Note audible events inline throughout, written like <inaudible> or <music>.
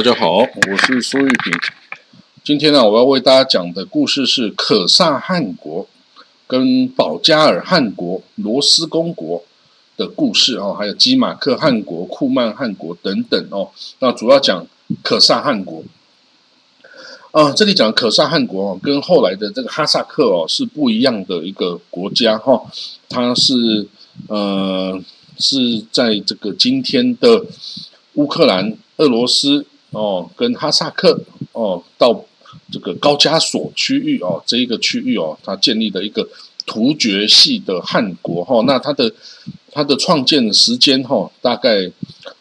大家好，我是苏玉平。今天呢，我要为大家讲的故事是可萨汗国跟保加尔汗国、罗斯公国的故事哦，还有基马克汗国、库曼汗国等等哦。那主要讲可萨汗国。啊，这里讲可萨汗国哦，跟后来的这个哈萨克哦是不一样的一个国家哈。它是呃是在这个今天的乌克兰、俄罗斯哦，跟哈萨克哦到。这个高加索区域哦，这一个区域哦，它建立的一个突厥系的汗国哈，那它的它的创建的时间哈，大概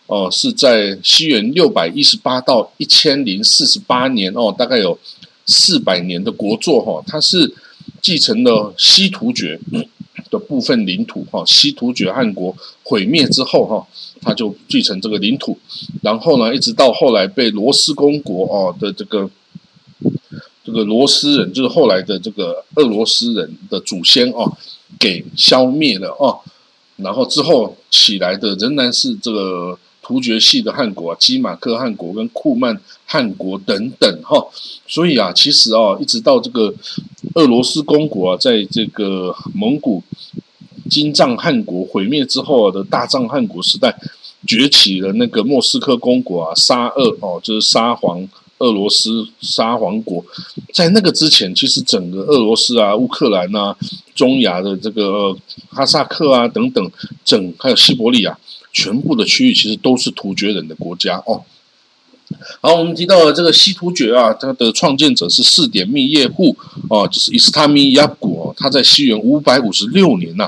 哦是在西元六百一十八到一千零四十八年哦，大概有四百年的国祚哈，它是继承了西突厥的部分领土哈，西突厥汗国毁灭之后哈，它就继承这个领土，然后呢，一直到后来被罗斯公国哦的这个。这个罗斯人就是后来的这个俄罗斯人的祖先哦，给消灭了哦，然后之后起来的仍然是这个突厥系的汗国，啊基马克汗国跟库曼汗国等等哈，所以啊，其实啊，一直到这个俄罗斯公国啊，在这个蒙古金帐汗国毁灭之后的大帐汗国时代崛起了那个莫斯科公国啊，沙俄哦，就是沙皇。俄罗斯沙皇国，在那个之前，其实整个俄罗斯啊、乌克兰啊、中亚的这个哈萨克啊等等，整还有西伯利亚，全部的区域其实都是突厥人的国家哦。好，我们提到了这个西突厥啊，它的创建者是四点密叶护哦，就是伊斯坦米亚古，他在西元五百五十六年呐，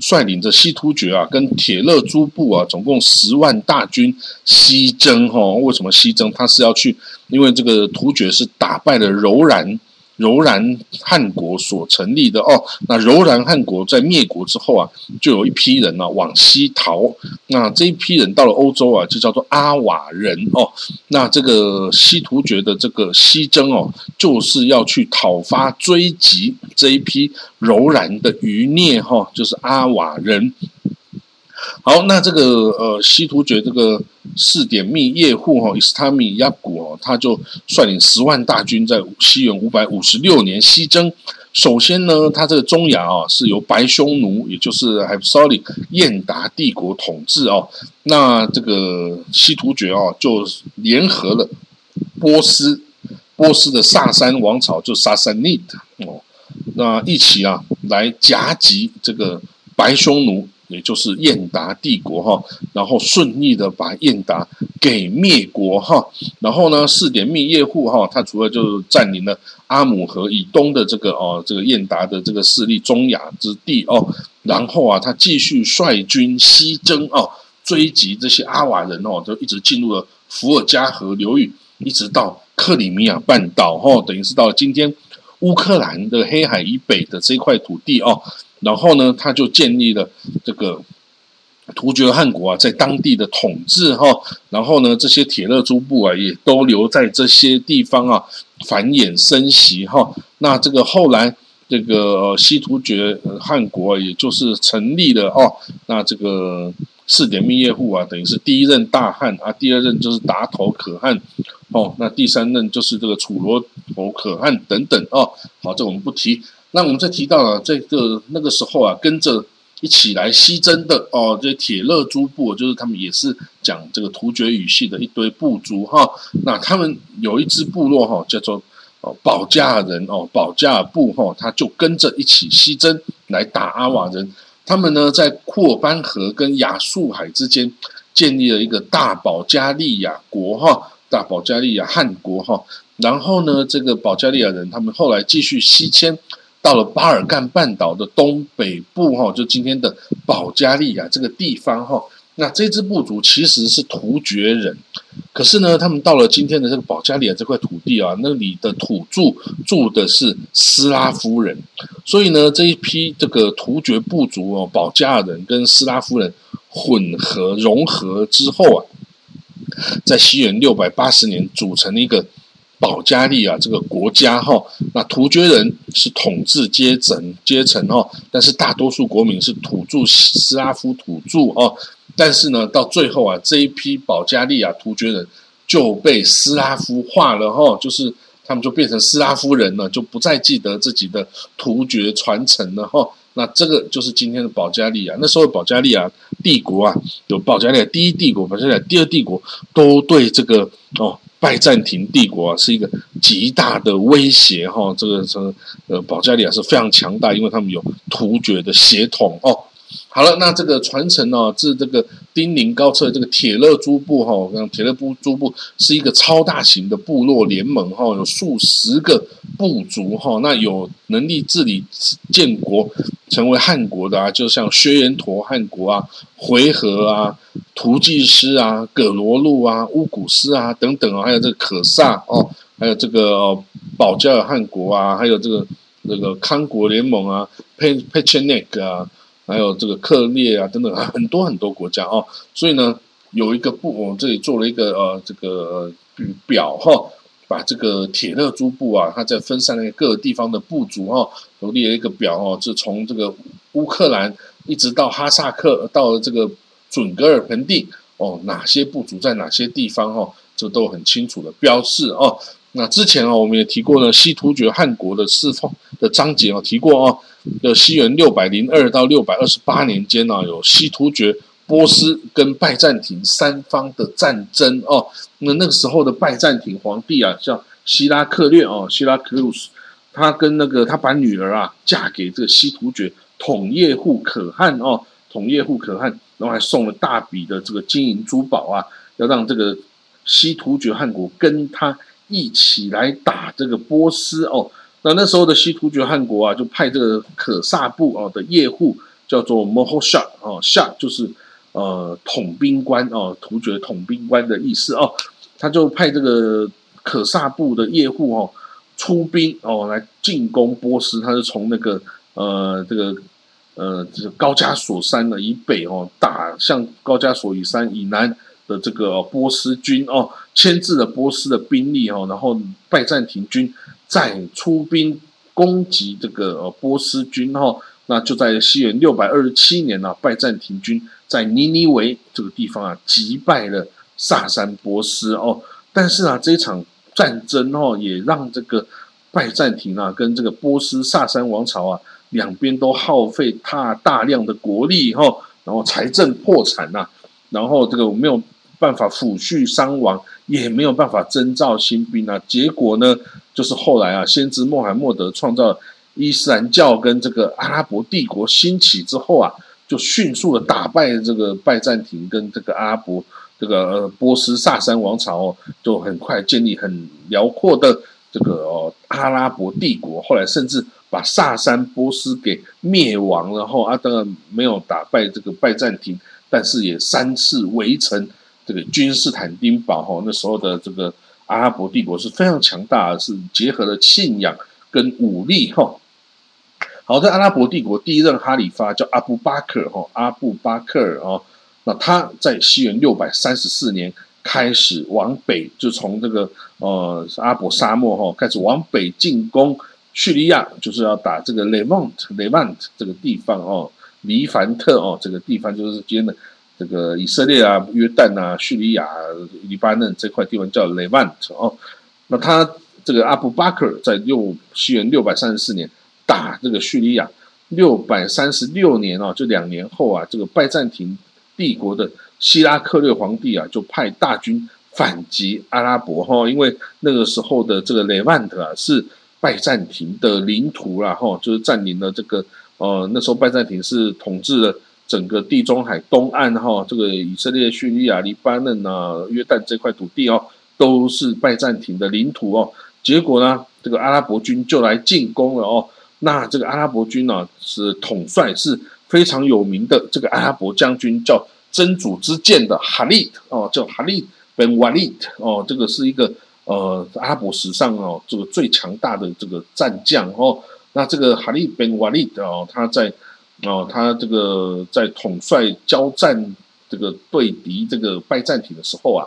率领着西突厥啊，跟铁勒诸部啊，总共十万大军西征哈。为什么西征？他是要去，因为这个突厥是打败了柔然。柔然汗国所成立的哦，那柔然汗国在灭国之后啊，就有一批人呢往西逃。那这一批人到了欧洲啊，就叫做阿瓦人哦。那这个西突厥的这个西征哦，就是要去讨伐追击这一批柔然的余孽哈，就是阿瓦人。好，那这个呃西突厥这个四点密叶护哈伊斯塔米亚古哦，他就率领十万大军在西元五百五十六年西征。首先呢，他这个中亚啊是由白匈奴，也就是 h a p s o l i 燕达帝国统治哦。那这个西突厥哦就联合了波斯，波斯的萨珊王朝就萨珊尼特哦，那一起啊来夹击这个白匈奴。也就是燕达帝国哈，然后顺利的把燕达给灭国哈，然后呢，四点密叶护哈，他除了就占领了阿姆河以东的这个哦，这个燕达的这个势力中亚之地哦，然后啊，他继续率军西征哦，追击这些阿瓦人哦，就一直进入了伏尔加河流域，一直到克里米亚半岛哈，等于是到今天乌克兰的黑海以北的这块土地哦。然后呢，他就建立了这个突厥汗国啊，在当地的统治哈。然后呢，这些铁勒诸部啊，也都留在这些地方啊，繁衍生息哈。那这个后来这个西突厥汗国，也就是成立了哦。那这个四点密叶户啊，等于是第一任大汗啊，第二任就是达头可汗哦，那第三任就是这个楚罗头可汗等等哦。好，这我们不提。那我们再提到了这个那个时候啊，跟着一起来西征的哦，这铁勒诸部，就是他们也是讲这个突厥语系的一堆部族哈。那他们有一支部落哈，叫做哦保加尔人哦，保加尔部哈，他就跟着一起西征来打阿瓦人。他们呢，在库尔班河跟亚速海之间建立了一个大保加利亚国哈，大保加利亚汗国哈。然后呢，这个保加利亚人他们后来继续西迁。到了巴尔干半岛的东北部，哈，就今天的保加利亚这个地方，哈，那这支部族其实是突厥人，可是呢，他们到了今天的这个保加利亚这块土地啊，那里的土著住的是斯拉夫人，所以呢，这一批这个突厥部族哦，保加尔人跟斯拉夫人混合融合之后啊，在西元六百八十年组成了一个保加利亚这个国家哈。那突厥人是统治阶层阶层哈，但是大多数国民是土著斯拉夫土著哦。但是呢，到最后啊，这一批保加利亚突厥人就被斯拉夫化了哈，就是他们就变成斯拉夫人了，就不再记得自己的突厥传承了哈。那这个就是今天的保加利亚。那时候保加利亚帝国啊，有保加利亚第一帝国、保加利亚第二帝国，都对这个哦拜占庭帝国啊是一个极大的威胁哈。这个这呃保加利亚是非常强大，因为他们有突厥的血统哦。好了，那这个传承呢，自这个丁宁高策这个铁勒诸部哈，我讲铁勒部诸部是一个超大型的部落联盟哈，有数十个部族哈，那有能力治理建国成为汉国的啊，就像薛延陀汉国啊、回纥啊、图济师啊、葛罗路啊、乌古斯啊等等啊，还有这个可萨哦，还有这个保加尔汗国啊，还有这个这个康国联盟啊、佩佩切内克啊。还有这个克列啊，等等，很多很多国家哦，所以呢，有一个部，我们这里做了一个呃这个表哈，把这个铁勒诸部啊，它在分散在各个地方的部族哈，都列了一个表哦，是从这个乌克兰一直到哈萨克，到了这个准噶尔盆地哦，哪些部族在哪些地方哈，这都很清楚的标示哦。那之前啊，我们也提过呢，西突厥汗国的释放的章节啊，提过哦。的西元六百零二到六百二十八年间呢，有西突厥、波斯跟拜占庭三方的战争哦。那那个时候的拜占庭皇帝啊，叫希拉克略哦，希拉克鲁斯，他跟那个他把女儿啊嫁给这个西突厥统叶护可汗哦，统叶护可汗，然后还送了大笔的这个金银珠宝啊，要让这个西突厥汗国跟他。一起来打这个波斯哦，那那时候的西突厥汗国啊，就派这个可萨部哦的叶护叫做摩诃夏哦，夏就是呃统兵官哦，突厥统兵官的意思哦，他就派这个可萨部的叶护哦出兵哦来进攻波斯，他是从那个呃这个呃这个高加索山的以北哦打向高加索以山以南。的这个波斯军哦，牵制了波斯的兵力哦，然后拜占庭军再出兵攻击这个波斯军哦，那就在西元六百二十七年呢，拜占庭军在尼尼维这个地方啊击败了萨珊波斯哦，但是啊这一场战争哦，也让这个拜占庭啊跟这个波斯萨珊王朝啊两边都耗费大大量的国力哈，然后财政破产呐，然后这个没有。办法抚恤伤亡，也没有办法征召新兵啊。结果呢，就是后来啊，先知穆罕默德创造伊斯兰教跟这个阿拉伯帝国兴起之后啊，就迅速的打败这个拜占庭跟这个阿拉伯这个波斯萨珊王朝，哦，就很快建立很辽阔的这个哦阿拉伯帝国。后来甚至把萨珊波斯给灭亡，然后啊当然没有打败这个拜占庭，但是也三次围城。这个君士坦丁堡哈，那时候的这个阿拉伯帝国是非常强大，是结合了信仰跟武力哈。好，在阿拉伯帝国第一任哈里发叫阿布巴克尔哈，阿布巴克尔哦，那他在西元六百三十四年开始往北，就从这个呃阿伯沙漠哈开始往北进攻叙利亚，就是要打这个雷曼特雷曼特这个地方哦，黎凡特哦这个地方就是今天的。这个以色列啊、约旦啊、叙利亚、黎巴嫩这块地方叫 Levant 哦，那他这个阿布巴克在六西元六百三十四年打这个叙利亚，六百三十六年啊，就两年后啊，这个拜占庭帝国的希拉克略皇帝啊，就派大军反击阿拉伯哈，因为那个时候的这个 Levant 啊是拜占庭的领土啦哈，就是占领了这个呃那时候拜占庭是统治了。整个地中海东岸哈，这个以色列、叙利亚、黎巴嫩啊、约旦这块土地哦，都是拜占庭的领土哦。结果呢，这个阿拉伯军就来进攻了哦。那这个阿拉伯军呢，是统帅是非常有名的这个阿拉伯将军，叫真主之剑的哈利哦，叫哈利本瓦利哦。这个是一个呃阿拉伯史上哦这个最强大的这个战将哦。那这个哈利本瓦利哦，他在哦，他这个在统帅交战这个对敌这个拜占庭的时候啊，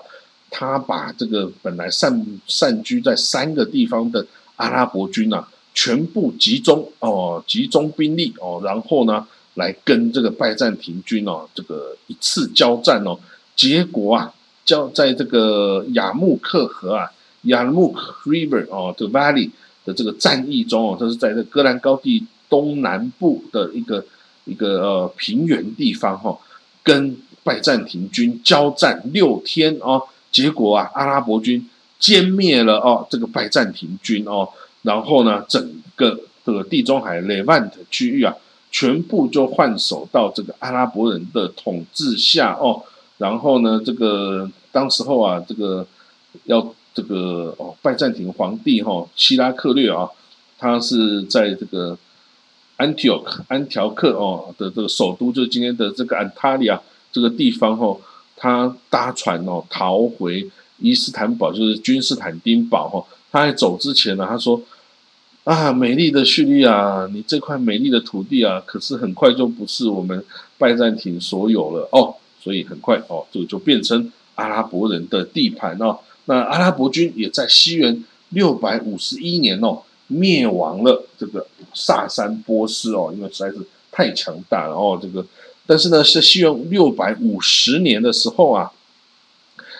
他把这个本来散散居在三个地方的阿拉伯军呐，全部集中哦，集中兵力哦，然后呢，来跟这个拜占庭军哦，这个一次交战哦，结果啊，交在这个雅木克河啊，雅木克 River 哦的 Valley 的这个战役中哦，他是在这戈兰高地东南部的一个一个呃平原地方哈，跟拜占庭军交战六天哦。结果啊，阿拉伯军歼灭了哦，这个拜占庭军哦，然后呢，整个这个地中海 Levant 区域啊，全部就换手到这个阿拉伯人的统治下哦。然后呢，这个当时候啊，这个要这个哦，拜占庭皇帝哈希拉克略啊，他是在这个安提奥克安条克哦的这个首都，就是今天的这个安塔利亚这个地方哦。他搭船哦逃回伊斯坦堡，就是君士坦丁堡哈。他在走之前呢，他说：“啊，美丽的叙利亚，你这块美丽的土地啊，可是很快就不是我们拜占庭所有了哦。所以很快哦，这个就变成阿拉伯人的地盘哦。那阿拉伯军也在西元六百五十一年哦灭亡了这个萨珊波斯哦，因为实在是太强大了哦，这个。”但是呢，是西元六百五十年的时候啊，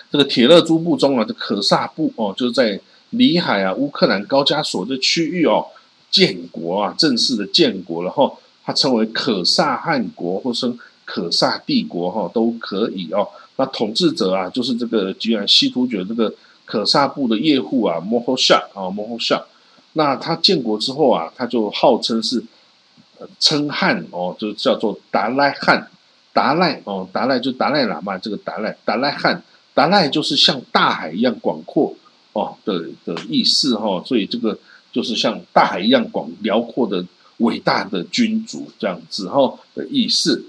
这个铁勒诸部中啊，这可萨部哦，就是在里海啊，乌克兰高加索这区域哦，建国啊，正式的建国了哈。它称为可萨汗国，或称可萨帝国哈，都可以哦。那统治者啊，就是这个吉兰西突厥这个可萨部的叶护啊，摩诃夏啊，摩诃夏。那他建国之后啊，他就号称是。称汉哦，就叫做达赖汉，达赖哦，达赖就达赖喇嘛，这个达赖达赖汉，达赖就是像大海一样广阔哦的的意思哈，所以这个就是像大海一样广辽阔的伟大的君主这样子哈的意思。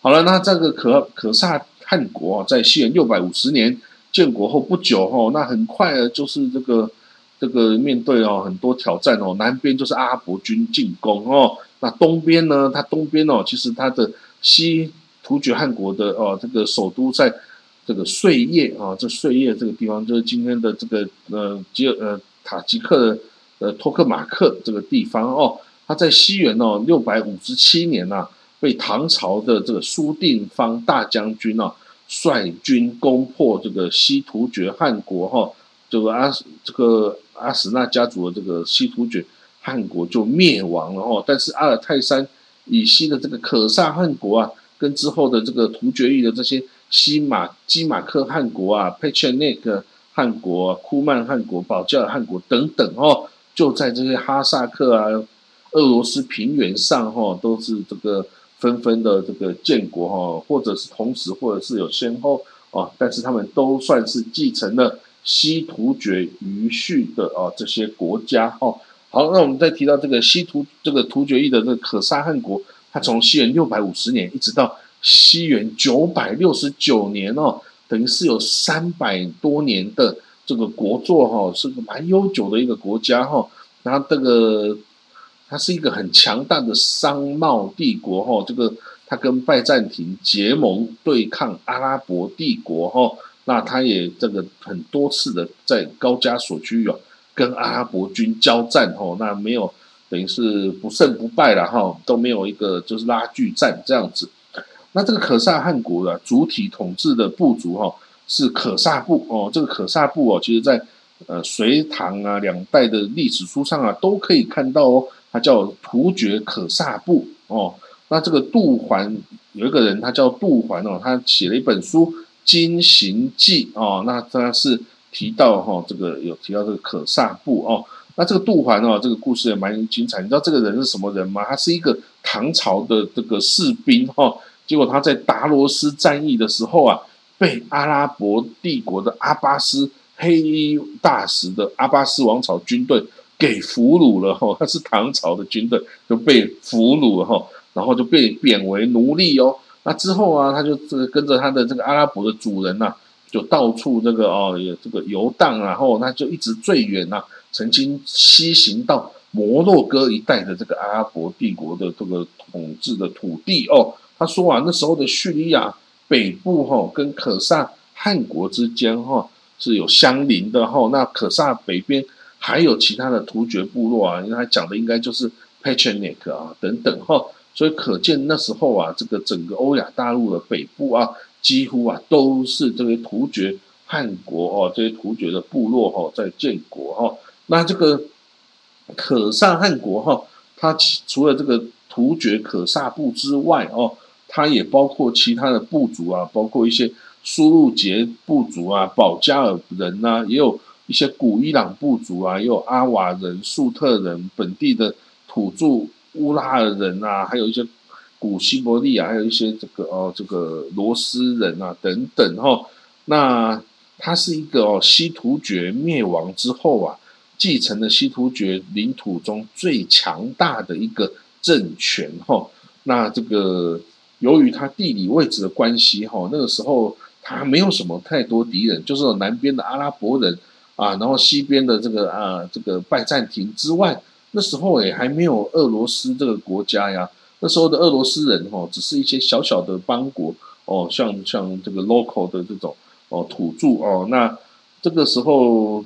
好了，那这个可可萨汗国在西元六百五十年建国后不久哈，那很快就是这个这个面对哦很多挑战哦，南边就是阿拉伯军进攻哦。那东边呢？它东边哦，其实它的西突厥汗国的哦，这个首都在这个碎叶啊，这碎叶这个地方就是今天的这个呃吉尔呃塔吉克的呃托克马克这个地方哦。它在西元哦六百五十七年呐，被唐朝的这个苏定方大将军哦率军攻破这个西突厥汗国哈，这个阿这个阿史那家族的这个西突厥。汗国就灭亡了哦，但是阿尔泰山以西的这个可萨汗国啊，跟之后的这个突厥裔的这些西马基马克汗国啊、佩切内克汗国、啊库曼汗国、保加尔汗国等等哦，就在这些哈萨克啊、俄罗斯平原上哈，都是这个纷纷的这个建国哈，或者是同时，或者是有先后哦，但是他们都算是继承了西突厥余绪的哦这些国家哦。好，那我们再提到这个西突这个突厥裔的这个可萨汗国，它从西元六百五十年一直到西元九百六十九年哦，等于是有三百多年的这个国祚哈，是个蛮悠久的一个国家哈。然后这个它是一个很强大的商贸帝国哈，这个它跟拜占庭结盟对抗阿拉伯帝国哈，那他也这个很多次的在高加索区域啊。跟阿拉伯军交战吼，那没有等于是不胜不败了哈，都没有一个就是拉锯战这样子。那这个可萨汗国的主体统治的部族哈是可萨部哦，这个可萨部哦，其实在呃隋唐啊两代的历史书上啊都可以看到哦，它叫突厥可萨部哦。那这个杜环有一个人，他叫杜环哦，他写了一本书《金行记》哦，那他是。提到哈，这个有提到这个可萨布哦，那这个杜环哦，这个故事也蛮精彩。你知道这个人是什么人吗？他是一个唐朝的这个士兵哈，结果他在达罗斯战役的时候啊，被阿拉伯帝国的阿巴斯黑衣大使的阿巴斯王朝军队给俘虏了哈，他是唐朝的军队就被俘虏了哈，然后就被贬为奴隶哦。那之后啊，他就这个跟着他的这个阿拉伯的主人呐。就到处这个哦，也这个游荡，然后他就一直最远呐，曾经西行到摩洛哥一带的这个阿拉伯帝国的这个统治的土地哦。他说啊，那时候的叙利亚北部哈跟可萨汗国之间哈，是有相邻的哈。那可萨北边还有其他的突厥部落啊，因为他讲的应该就是 p e c h e n e k 啊等等哈。所以可见那时候啊，这个整个欧亚大陆的北部啊，几乎啊都是这些突厥汗国哦，这些突厥的部落哈在建国哈。那这个可萨汗国哈，它除了这个突厥可萨部之外哦，它也包括其他的部族啊，包括一些苏禄杰部族啊、保加尔人呐，也有一些古伊朗部族啊，也有阿瓦人、粟特人、本地的土著。乌拉尔人啊，还有一些古西伯利亚，还有一些这个哦，这个罗斯人啊等等哈。那它是一个哦，西突厥灭亡之后啊，继承了西突厥领土中最强大的一个政权哈。那这个由于它地理位置的关系哈，那个时候它没有什么太多敌人，就是南边的阿拉伯人啊，然后西边的这个啊这个拜占庭之外。那时候也还没有俄罗斯这个国家呀，那时候的俄罗斯人哦，只是一些小小的邦国哦，像像这个 local 的这种哦土著哦，那这个时候，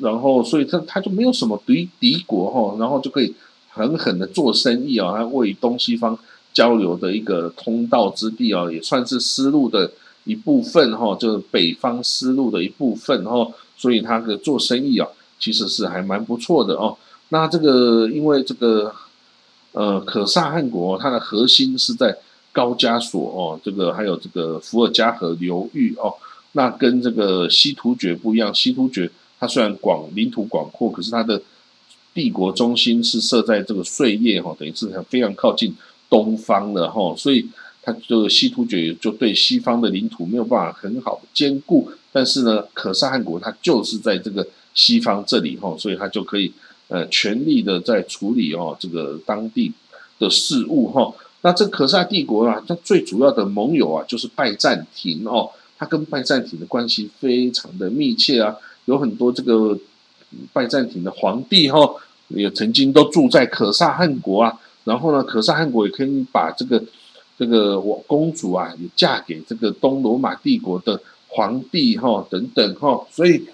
然后所以他他就没有什么敌敌国哈，然后就可以狠狠的做生意啊，他为东西方交流的一个通道之地啊，也算是丝路的一部分哈，就是北方丝路的一部分哈，所以他的做生意啊，其实是还蛮不错的哦。那这个，因为这个，呃，可萨汗国它的核心是在高加索哦，这个还有这个伏尔加河流域哦。那跟这个西突厥不一样，西突厥它虽然广领土广阔，可是它的帝国中心是设在这个碎叶哈，等于是非常靠近东方的哈，所以它就西突厥就对西方的领土没有办法很好的兼顾。但是呢，可萨汗国它就是在这个西方这里哈，所以它就可以。呃，全力的在处理哦，这个当地的事务哈。那这可萨帝国啊，它最主要的盟友啊，就是拜占庭哦。它跟拜占庭的关系非常的密切啊，有很多这个拜占庭的皇帝哈，也曾经都住在可萨汗国啊。然后呢，可萨汗国也可以把这个这个我公主啊，也嫁给这个东罗马帝国的皇帝哈，等等哈。所以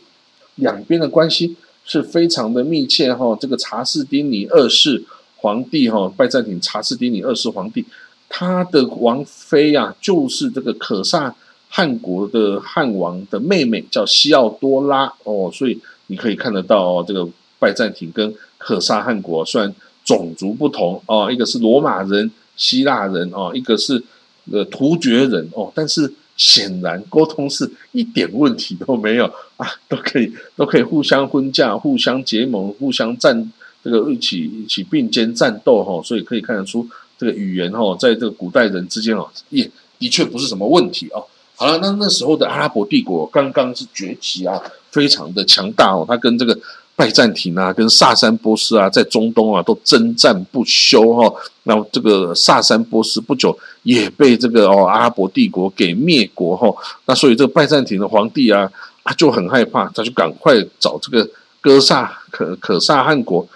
两边的关系。是非常的密切哈，这个查士丁尼二世皇帝哈，拜占庭查士丁尼二世皇帝，他的王妃啊，就是这个可萨汗国的汉王的妹妹，叫西奥多拉哦，所以你可以看得到哦，这个拜占庭跟可萨汗国虽然种族不同哦，一个是罗马人、希腊人哦，一个是呃突厥人哦，但是。显然沟通是一点问题都没有 <laughs> 啊，都可以都可以互相婚嫁、互相结盟、互相战这个一起一起并肩战斗哈，所以可以看得出这个语言哈，在这个古代人之间哦，也的确不是什么问题哦。好了，那那时候的阿拉伯帝国刚刚是崛起啊，非常的强大哦，它跟这个。拜占庭啊，跟萨珊波斯啊，在中东啊都征战不休哈。然后这个萨珊波斯不久也被这个哦阿拉伯帝国给灭国哈。那所以这个拜占庭的皇帝啊，他就很害怕，他就赶快找这个哥萨可可萨汗国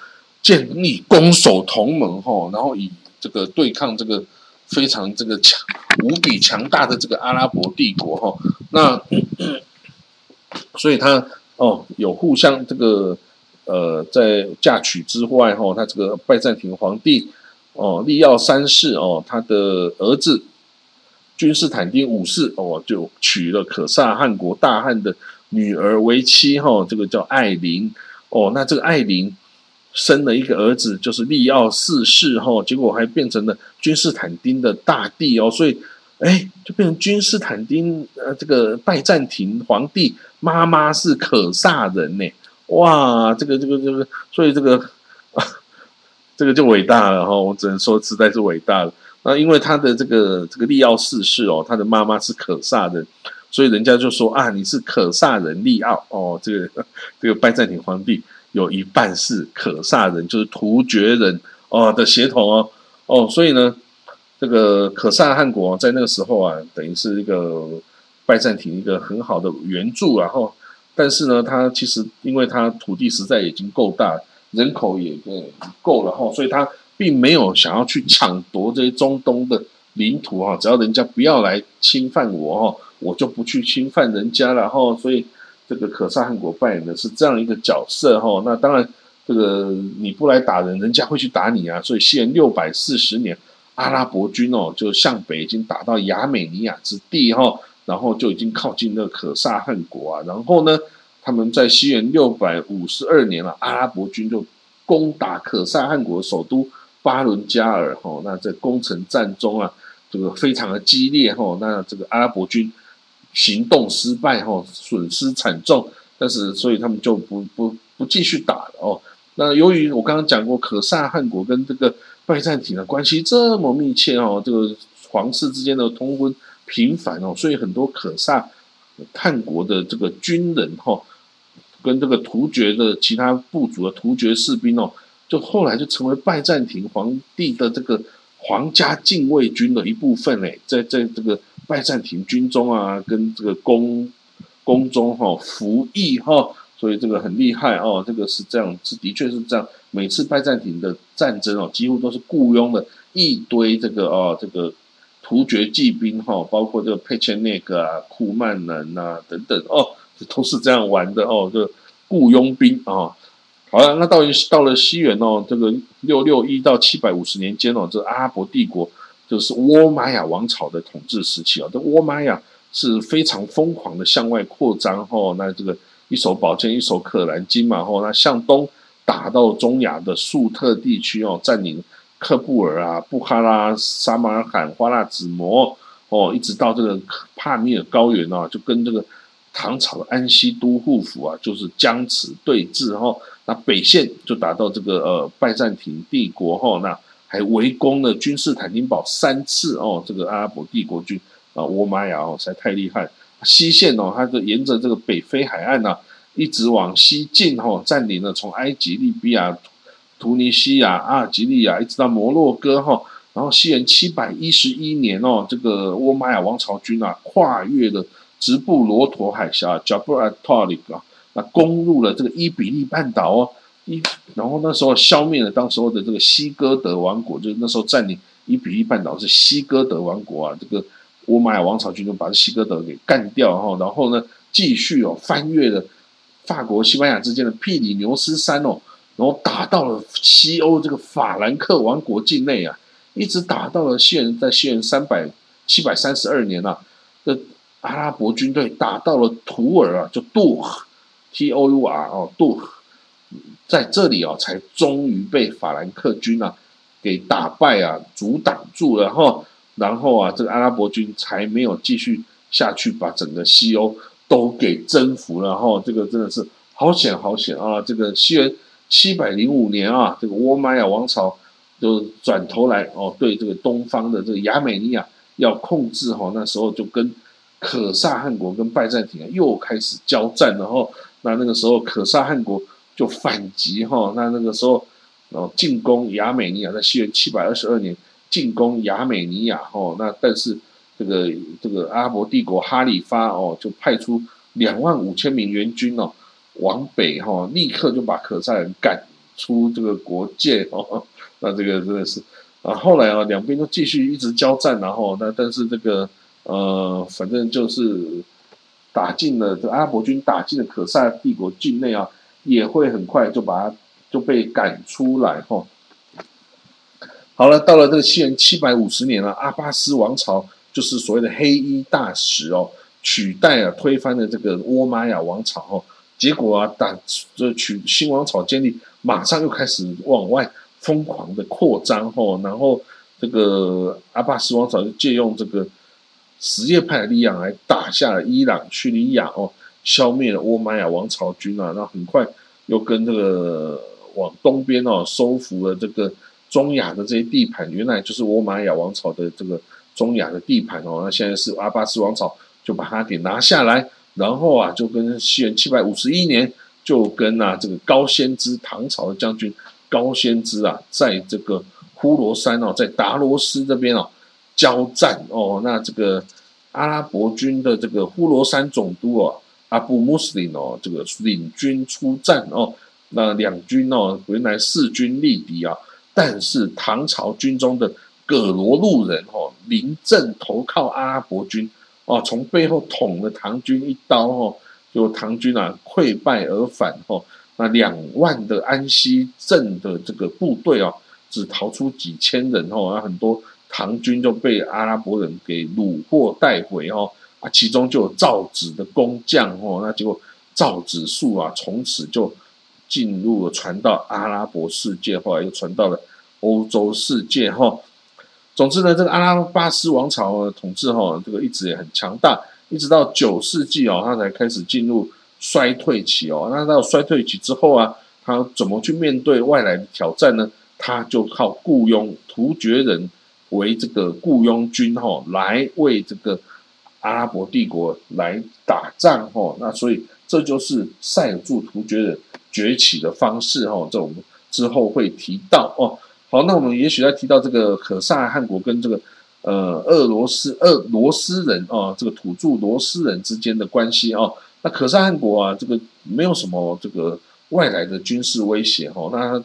建立攻守同盟哈，然后以这个对抗这个非常这个强无比强大的这个阿拉伯帝国哈。那 <coughs> 所以他哦有互相这个。呃，在嫁娶之外，哈，他这个拜占庭皇帝哦，利奥三世哦，他的儿子君士坦丁五世哦，就娶了可萨汗国大汗的女儿为妻，哈，这个叫艾琳哦，那这个艾琳生了一个儿子，就是利奥四世，哈，结果还变成了君士坦丁的大帝哦，所以哎，就变成君士坦丁呃，这个拜占庭皇帝妈妈是可萨人呢。哇，这个这个这个，所以这个 <laughs> 这个就伟大了哈！我只能说实在是伟大了。那因为他的这个这个利奥四世哦，他的妈妈是可萨人，所以人家就说啊，你是可萨人利奥哦。这个这个拜占庭皇帝有一半是可萨人，就是突厥人哦的血统哦哦，所以呢，这个可萨汗国在那个时候啊，等于是一个拜占庭一个很好的援助，然后。但是呢，它其实因为它土地实在已经够大，人口也够了哈，所以它并没有想要去抢夺这些中东的领土哈，只要人家不要来侵犯我哈，我就不去侵犯人家了哈。所以这个可萨汗国扮演的是这样一个角色哈。那当然，这个你不来打人，人家会去打你啊。所以西元六百四十年，阿拉伯军哦就向北已经打到亚美尼亚之地哈，然后就已经靠近那个可萨汗国啊。然后呢，他们在西元六百五十二年了，阿拉伯军就攻打可萨汗国首都巴伦加尔哈。那在攻城战中啊。这个非常的激烈哈，那这个阿拉伯军行动失败哈，损失惨重，但是所以他们就不不不继续打了哦。那由于我刚刚讲过，可萨汗国跟这个拜占庭的关系这么密切哦，这个皇室之间的通婚频繁哦，所以很多可萨汗国的这个军人哈，跟这个突厥的其他部族的突厥士兵哦，就后来就成为拜占庭皇帝的这个。皇家禁卫军的一部分嘞，在在这个拜占庭军中啊，跟这个宫宫中哈服役哈，所以这个很厉害哦。这个是这样，是的确是这样。每次拜占庭的战争哦，几乎都是雇佣了一堆这个哦这个突厥骑兵哈，包括这个佩切涅克啊、库曼人呐等等哦，这都是这样玩的哦，这雇佣兵啊。好了，那到到了西元哦，这个六六一到七百五十年间哦，这阿拉伯帝国就是倭玛雅王朝的统治时期哦。这倭玛雅是非常疯狂的向外扩张哦，那这个一手宝剑一手可兰经嘛哦，那向东打到中亚的粟特地区哦，占领克布尔啊、布哈拉、沙马尔罕、花剌子模哦，一直到这个帕米尔高原啊，就跟这个唐朝的安西都护府啊，就是僵持对峙哈。那北线就打到这个呃拜占庭帝国哈，那还围攻了君士坦丁堡三次哦，这个阿拉伯帝国军啊，我妈呀哦，实在太厉害。西线哦，它就沿着这个北非海岸呐，一直往西进哈，占领了从埃及、利比亚、突尼西亚、阿尔及利亚，一直到摩洛哥哈。然后西元七百一十一年哦，这个倭玛雅王朝军啊，跨越了直布罗陀海峡 （Jabal Tariq） 啊。那攻入了这个伊比利半岛哦，一然后那时候消灭了当时候的这个西哥德王国，就是那时候占领伊比利半岛是西哥德王国啊，这个倭玛雅王朝军就把这西哥德给干掉哈，然后呢继续哦翻越了法国西班牙之间的庇里牛斯山哦，然后打到了西欧这个法兰克王国境内啊，一直打到了西元在西元三百七百三十二年啊，这阿拉伯军队打到了图尔啊，就杜。T O U R 哦，杜在这里哦，才终于被法兰克军啊给打败啊，阻挡住了哈。然后啊，这个阿拉伯军才没有继续下去，把整个西欧都给征服了哈。这个真的是好险好险啊！这个西元七百零五年啊，这个倭玛雅王朝就转头来哦，对这个东方的这个亚美尼亚要控制哈。那时候就跟可萨汗国跟拜占庭又开始交战了哈。那那个时候，可萨汗国就反击哈。那那个时候，然后进攻亚美尼亚，在西元七百二十二年进攻亚美尼亚哈。那但是这个这个阿拉伯帝国哈里发哦，就派出两万五千名援军哦，往北哈，立刻就把可萨人赶出这个国界哦。那这个真的是啊，后来啊，两边都继续一直交战，然后那但是这个呃，反正就是。打进了这阿拉伯军打进了可萨帝国境内啊，也会很快就把他就被赶出来哈。好了，到了这个西元七百五十年了，阿巴斯王朝就是所谓的黑衣大使哦，取代了推翻了这个倭玛雅王朝哦。结果啊，打这取新王朝建立，马上又开始往外疯狂的扩张哦。然后这个阿巴斯王朝就借用这个。什叶派的力量来打下了伊朗、叙利亚哦，消灭了倭玛雅王朝军啊，那很快又跟这个往东边哦，收复了这个中亚的这些地盘，原来就是倭玛雅王朝的这个中亚的地盘哦，那现在是阿巴斯王朝就把它给拿下来，然后啊，就跟西元七百五十一年就跟啊这个高仙芝唐朝的将军高仙芝啊，在这个呼罗珊哦，在达罗斯这边哦。交战哦，那这个阿拉伯军的这个呼罗珊总督哦，阿布穆斯林哦，这个领军出战哦，那两军哦，原来势均力敌啊，但是唐朝军中的葛罗路人哦，临阵投靠阿拉伯军哦，从背后捅了唐军一刀哦，就唐军啊溃败而返哦，那两万的安西镇的这个部队啊，只逃出几千人哦，那很多唐军就被阿拉伯人给虏获带回哦，啊，其中就有赵子的工匠哦，那结果赵子树啊，从此就进入了传到阿拉伯世界，后来又传到了欧洲世界哈。总之呢，这个阿拉巴斯王朝的统治哈，这个一直也很强大。一直到九世纪哦，他才开始进入衰退期哦。那到衰退期之后啊，他怎么去面对外来的挑战呢？他就靠雇佣突厥人为这个雇佣军哈，来为这个阿拉伯帝国来打仗哈。那所以这就是塞尔柱突厥人崛起的方式哈。这我们之后会提到哦。好，那我们也许在提到这个可萨汗国跟这个。呃，俄罗斯、俄罗斯人啊，这个土著罗斯人之间的关系啊，那可萨汗国啊，这个没有什么这个外来的军事威胁哈。那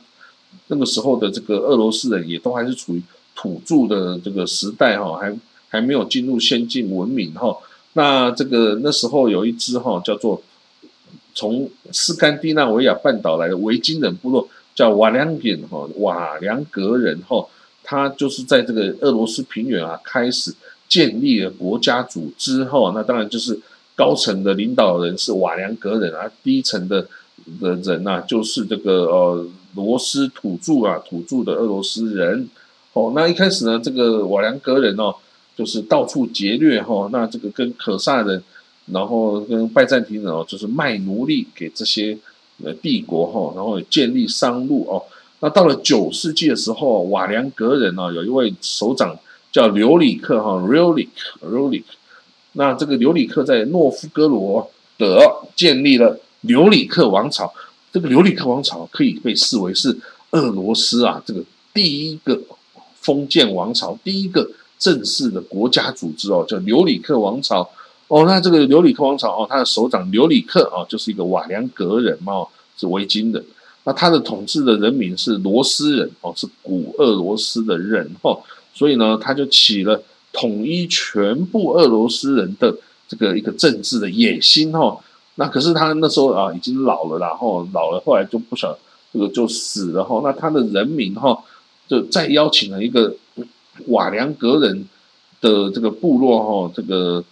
那个时候的这个俄罗斯人也都还是处于土著的这个时代哈，还还没有进入先进文明哈。那这个那时候有一支哈叫做从斯堪的纳维亚半岛来的维京人部落，叫瓦良人哈，瓦良格人哈。他就是在这个俄罗斯平原啊，开始建立了国家组织后，那当然就是高层的领导人是瓦良格人啊，低层的的人呐，就是这个呃罗斯土著啊，土著的俄罗斯人。哦，那一开始呢，这个瓦良格人哦，就是到处劫掠哈，那这个跟可萨人，然后跟拜占庭人哦，就是卖奴隶给这些呃帝国哈，然后建立商路哦。那到了九世纪的时候，瓦良格人呢，有一位首长叫刘里克哈 r o l i k r o l i k 那这个刘里克在诺夫哥罗德建立了刘里克王朝。这个刘里克王朝可以被视为是俄罗斯啊这个第一个封建王朝，第一个正式的国家组织哦，叫刘里克王朝。哦，那这个刘里克王朝哦，他的首长刘里克啊，就是一个瓦良格人嘛，是维京人。那他的统治的人民是罗斯人哦，是古俄罗斯的人哦，所以呢，他就起了统一全部俄罗斯人的这个一个政治的野心哦。那可是他那时候啊已经老了，然后老了，后来就不晓这个就死了哈。那他的人民哈就再邀请了一个瓦良格人的这个部落哈，这个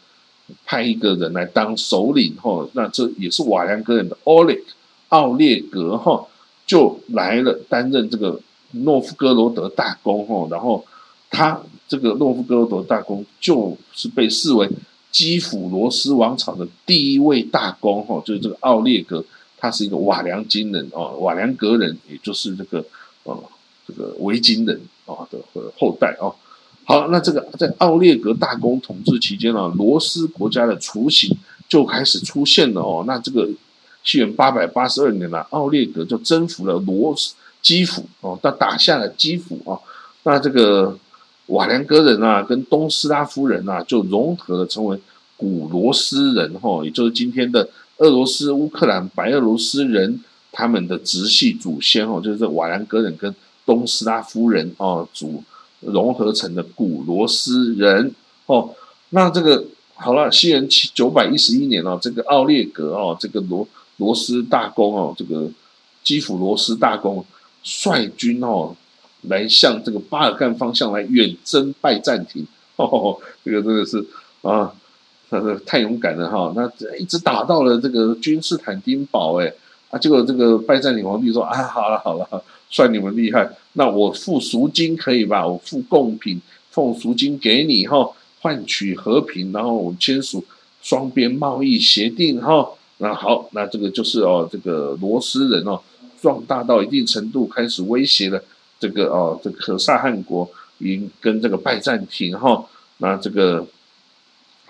派一个人来当首领哈。那这也是瓦良格人的奥列奥列格哈。就来了，担任这个诺夫哥罗德大公哈，然后他这个诺夫哥罗德大公就是被视为基辅罗斯王朝的第一位大公哈，就是这个奥列格，他是一个瓦良金人哦，瓦良格人，也就是这个呃这个维京人啊的后代哦。好，那这个在奥列格大公统治期间呢，罗斯国家的雏形就开始出现了哦，那这个。西元八百八十二年呢，奥列格就征服了罗斯基辅哦，他打下了基辅啊。那这个瓦良格人啊，跟东斯拉夫人啊，就融合了，成为古罗斯人哈，也就是今天的俄罗斯、乌克兰、白俄罗斯人他们的直系祖先哦，就是瓦良格人跟东斯拉夫人哦，组融合成的古罗斯人哦。那这个好了，西元七九百一十一年哦，这个奥列格哦，这个罗。罗斯大公哦，这个基辅罗斯大公率军哦，来向这个巴尔干方向来远征拜占庭，哦，这个真的是啊，他是太勇敢了哈。那一直打到了这个君士坦丁堡，哎啊，结果这个拜占庭皇帝说啊，好了好了，算你们厉害，那我付赎金可以吧？我付贡品，奉赎金给你哈，换取和平，然后我们签署双边贸易协定哈。那好，那这个就是哦，这个罗斯人哦，壮大到一定程度，开始威胁了这个哦，这可萨汗国，与跟这个拜占庭哈，那这个，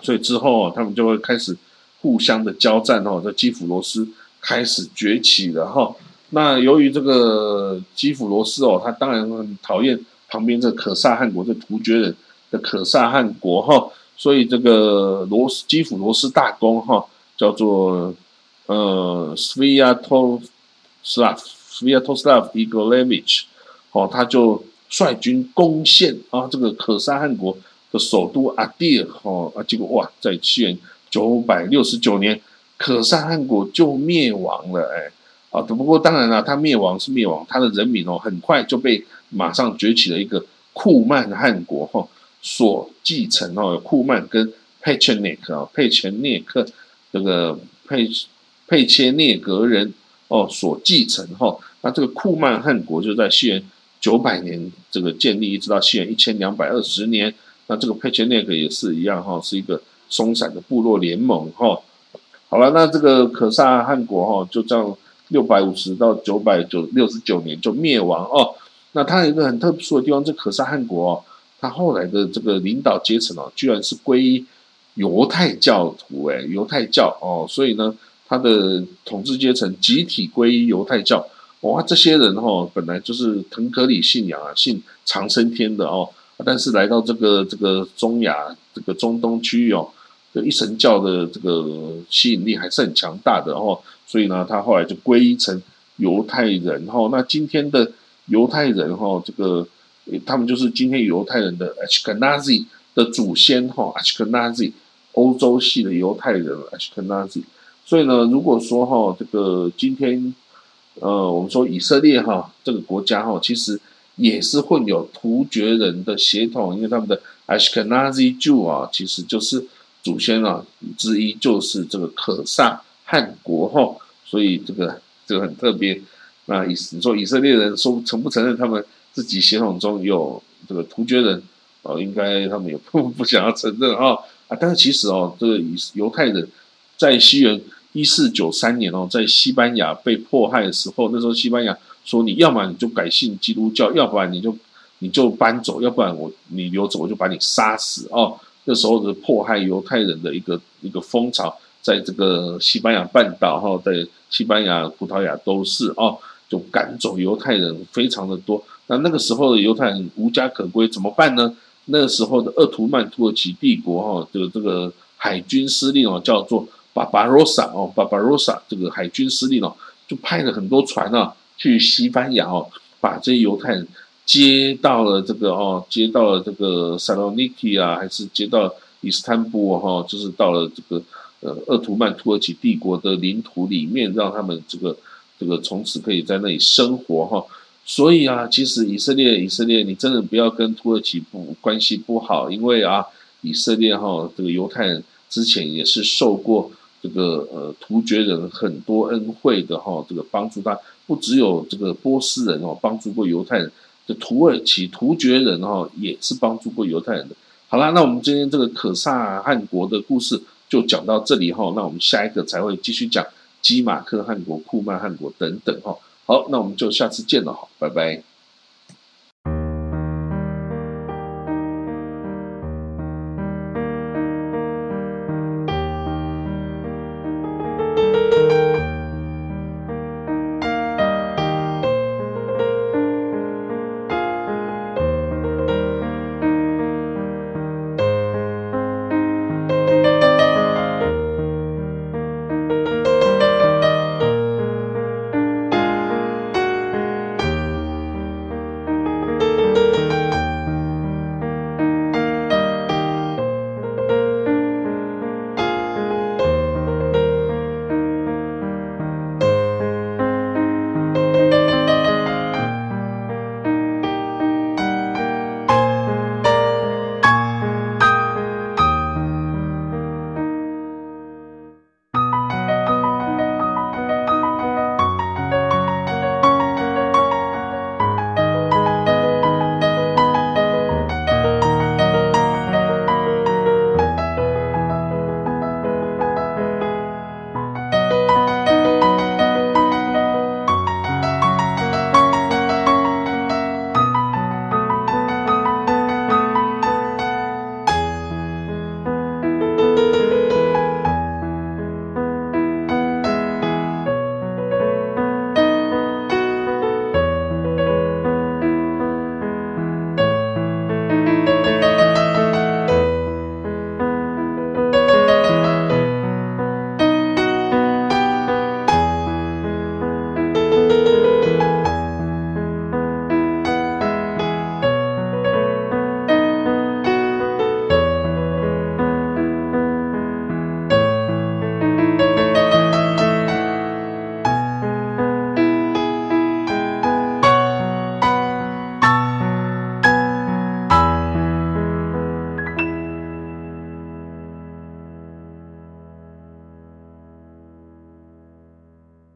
所以之后他们就会开始互相的交战哦，这基辅罗斯开始崛起了哈。那由于这个基辅罗斯哦，他当然很讨厌旁边这可萨汗国这突厥人的可萨汗国哈，所以这个罗斯基辅罗斯大公哈，叫做。呃，Sviatoslav，Sviatoslav Igorevich，哦，他就率军攻陷啊这个可萨汗国的首都阿蒂尔，哦啊，结果哇，在七元九百六十九年，可萨汗国就灭亡了，哎，啊，只不过当然了，他灭亡是灭亡，他的人民哦，很快就被马上崛起了一个库曼汗国哈所继承哦，库曼跟佩切涅克啊，佩切涅克这个佩佩切涅格人哦所继承哈，那这个库曼汗国就在西元九百年这个建立，一直到西元一千两百二十年，那这个佩切涅克也是一样哈，是一个松散的部落联盟哈。好了，那这个可萨汗国哈，就这样六百五十到九百九六十九年就灭亡哦。那它有一个很特殊的地方，这可萨汗国哦，它后来的这个领导阶层哦，居然是皈依犹太教徒哎，犹太教哦，所以呢，它的统治阶层集体皈依犹太教。哇，这些人哈，本来就是腾格里信仰啊，信长生天的哦，但是来到这个这个中亚这个中东区域哦。一神教的这个吸引力还是很强大的哦，所以呢，他后来就皈依成犹太人哈。那今天的犹太人哈，这个他们就是今天犹太人的 Ashkenazi 的祖先哈，Ashkenazi 欧洲系的犹太人 Ashkenazi。所以呢，如果说哈，这个今天呃，我们说以色列哈这个国家哈，其实也是混有突厥人的血统，因为他们的 Ashkenazi Jew 啊，其实就是。祖先啊之一就是这个可萨汗国哈，所以这个这个很特别。那以你说以色列人说承不承认他们自己血统中有这个突厥人？哦，应该他们也不不想要承认啊 <laughs> 啊！但是其实哦，这个以犹太人在西元一四九三年哦，在西班牙被迫害的时候，那时候西班牙说你要么你就改信基督教，要不然你就你就搬走，要不然我你留走我就把你杀死哦。那时候的迫害犹太人的一个一个风潮，在这个西班牙半岛哈，在西班牙、葡萄牙都是哦，就赶走犹太人非常的多。那那个时候的犹太人无家可归，怎么办呢？那个时候的鄂图曼土耳其帝国哈，的这个海军司令哦，叫做巴巴罗萨哦，巴巴罗萨这个海军司令哦，就派了很多船啊去西班牙哦，把这些犹太人。接到了这个哦，接到了这个萨洛尼基啊，还是接到伊斯坦布尔哈，就是到了这个呃鄂图曼土耳其帝国的领土里面，让他们这个这个从此可以在那里生活哈。所以啊，其实以色列以色列，你真的不要跟土耳其不关系不好，因为啊，以色列哈这个犹太人之前也是受过这个呃突厥人很多恩惠的哈，这个帮助他不只有这个波斯人哦，帮助过犹太人。的土耳其突厥人哈也是帮助过犹太人的。好啦，那我们今天这个可萨汗国的故事就讲到这里哈。那我们下一个才会继续讲基马克汗国、库曼汗国等等哈。好，那我们就下次见了哈，拜拜。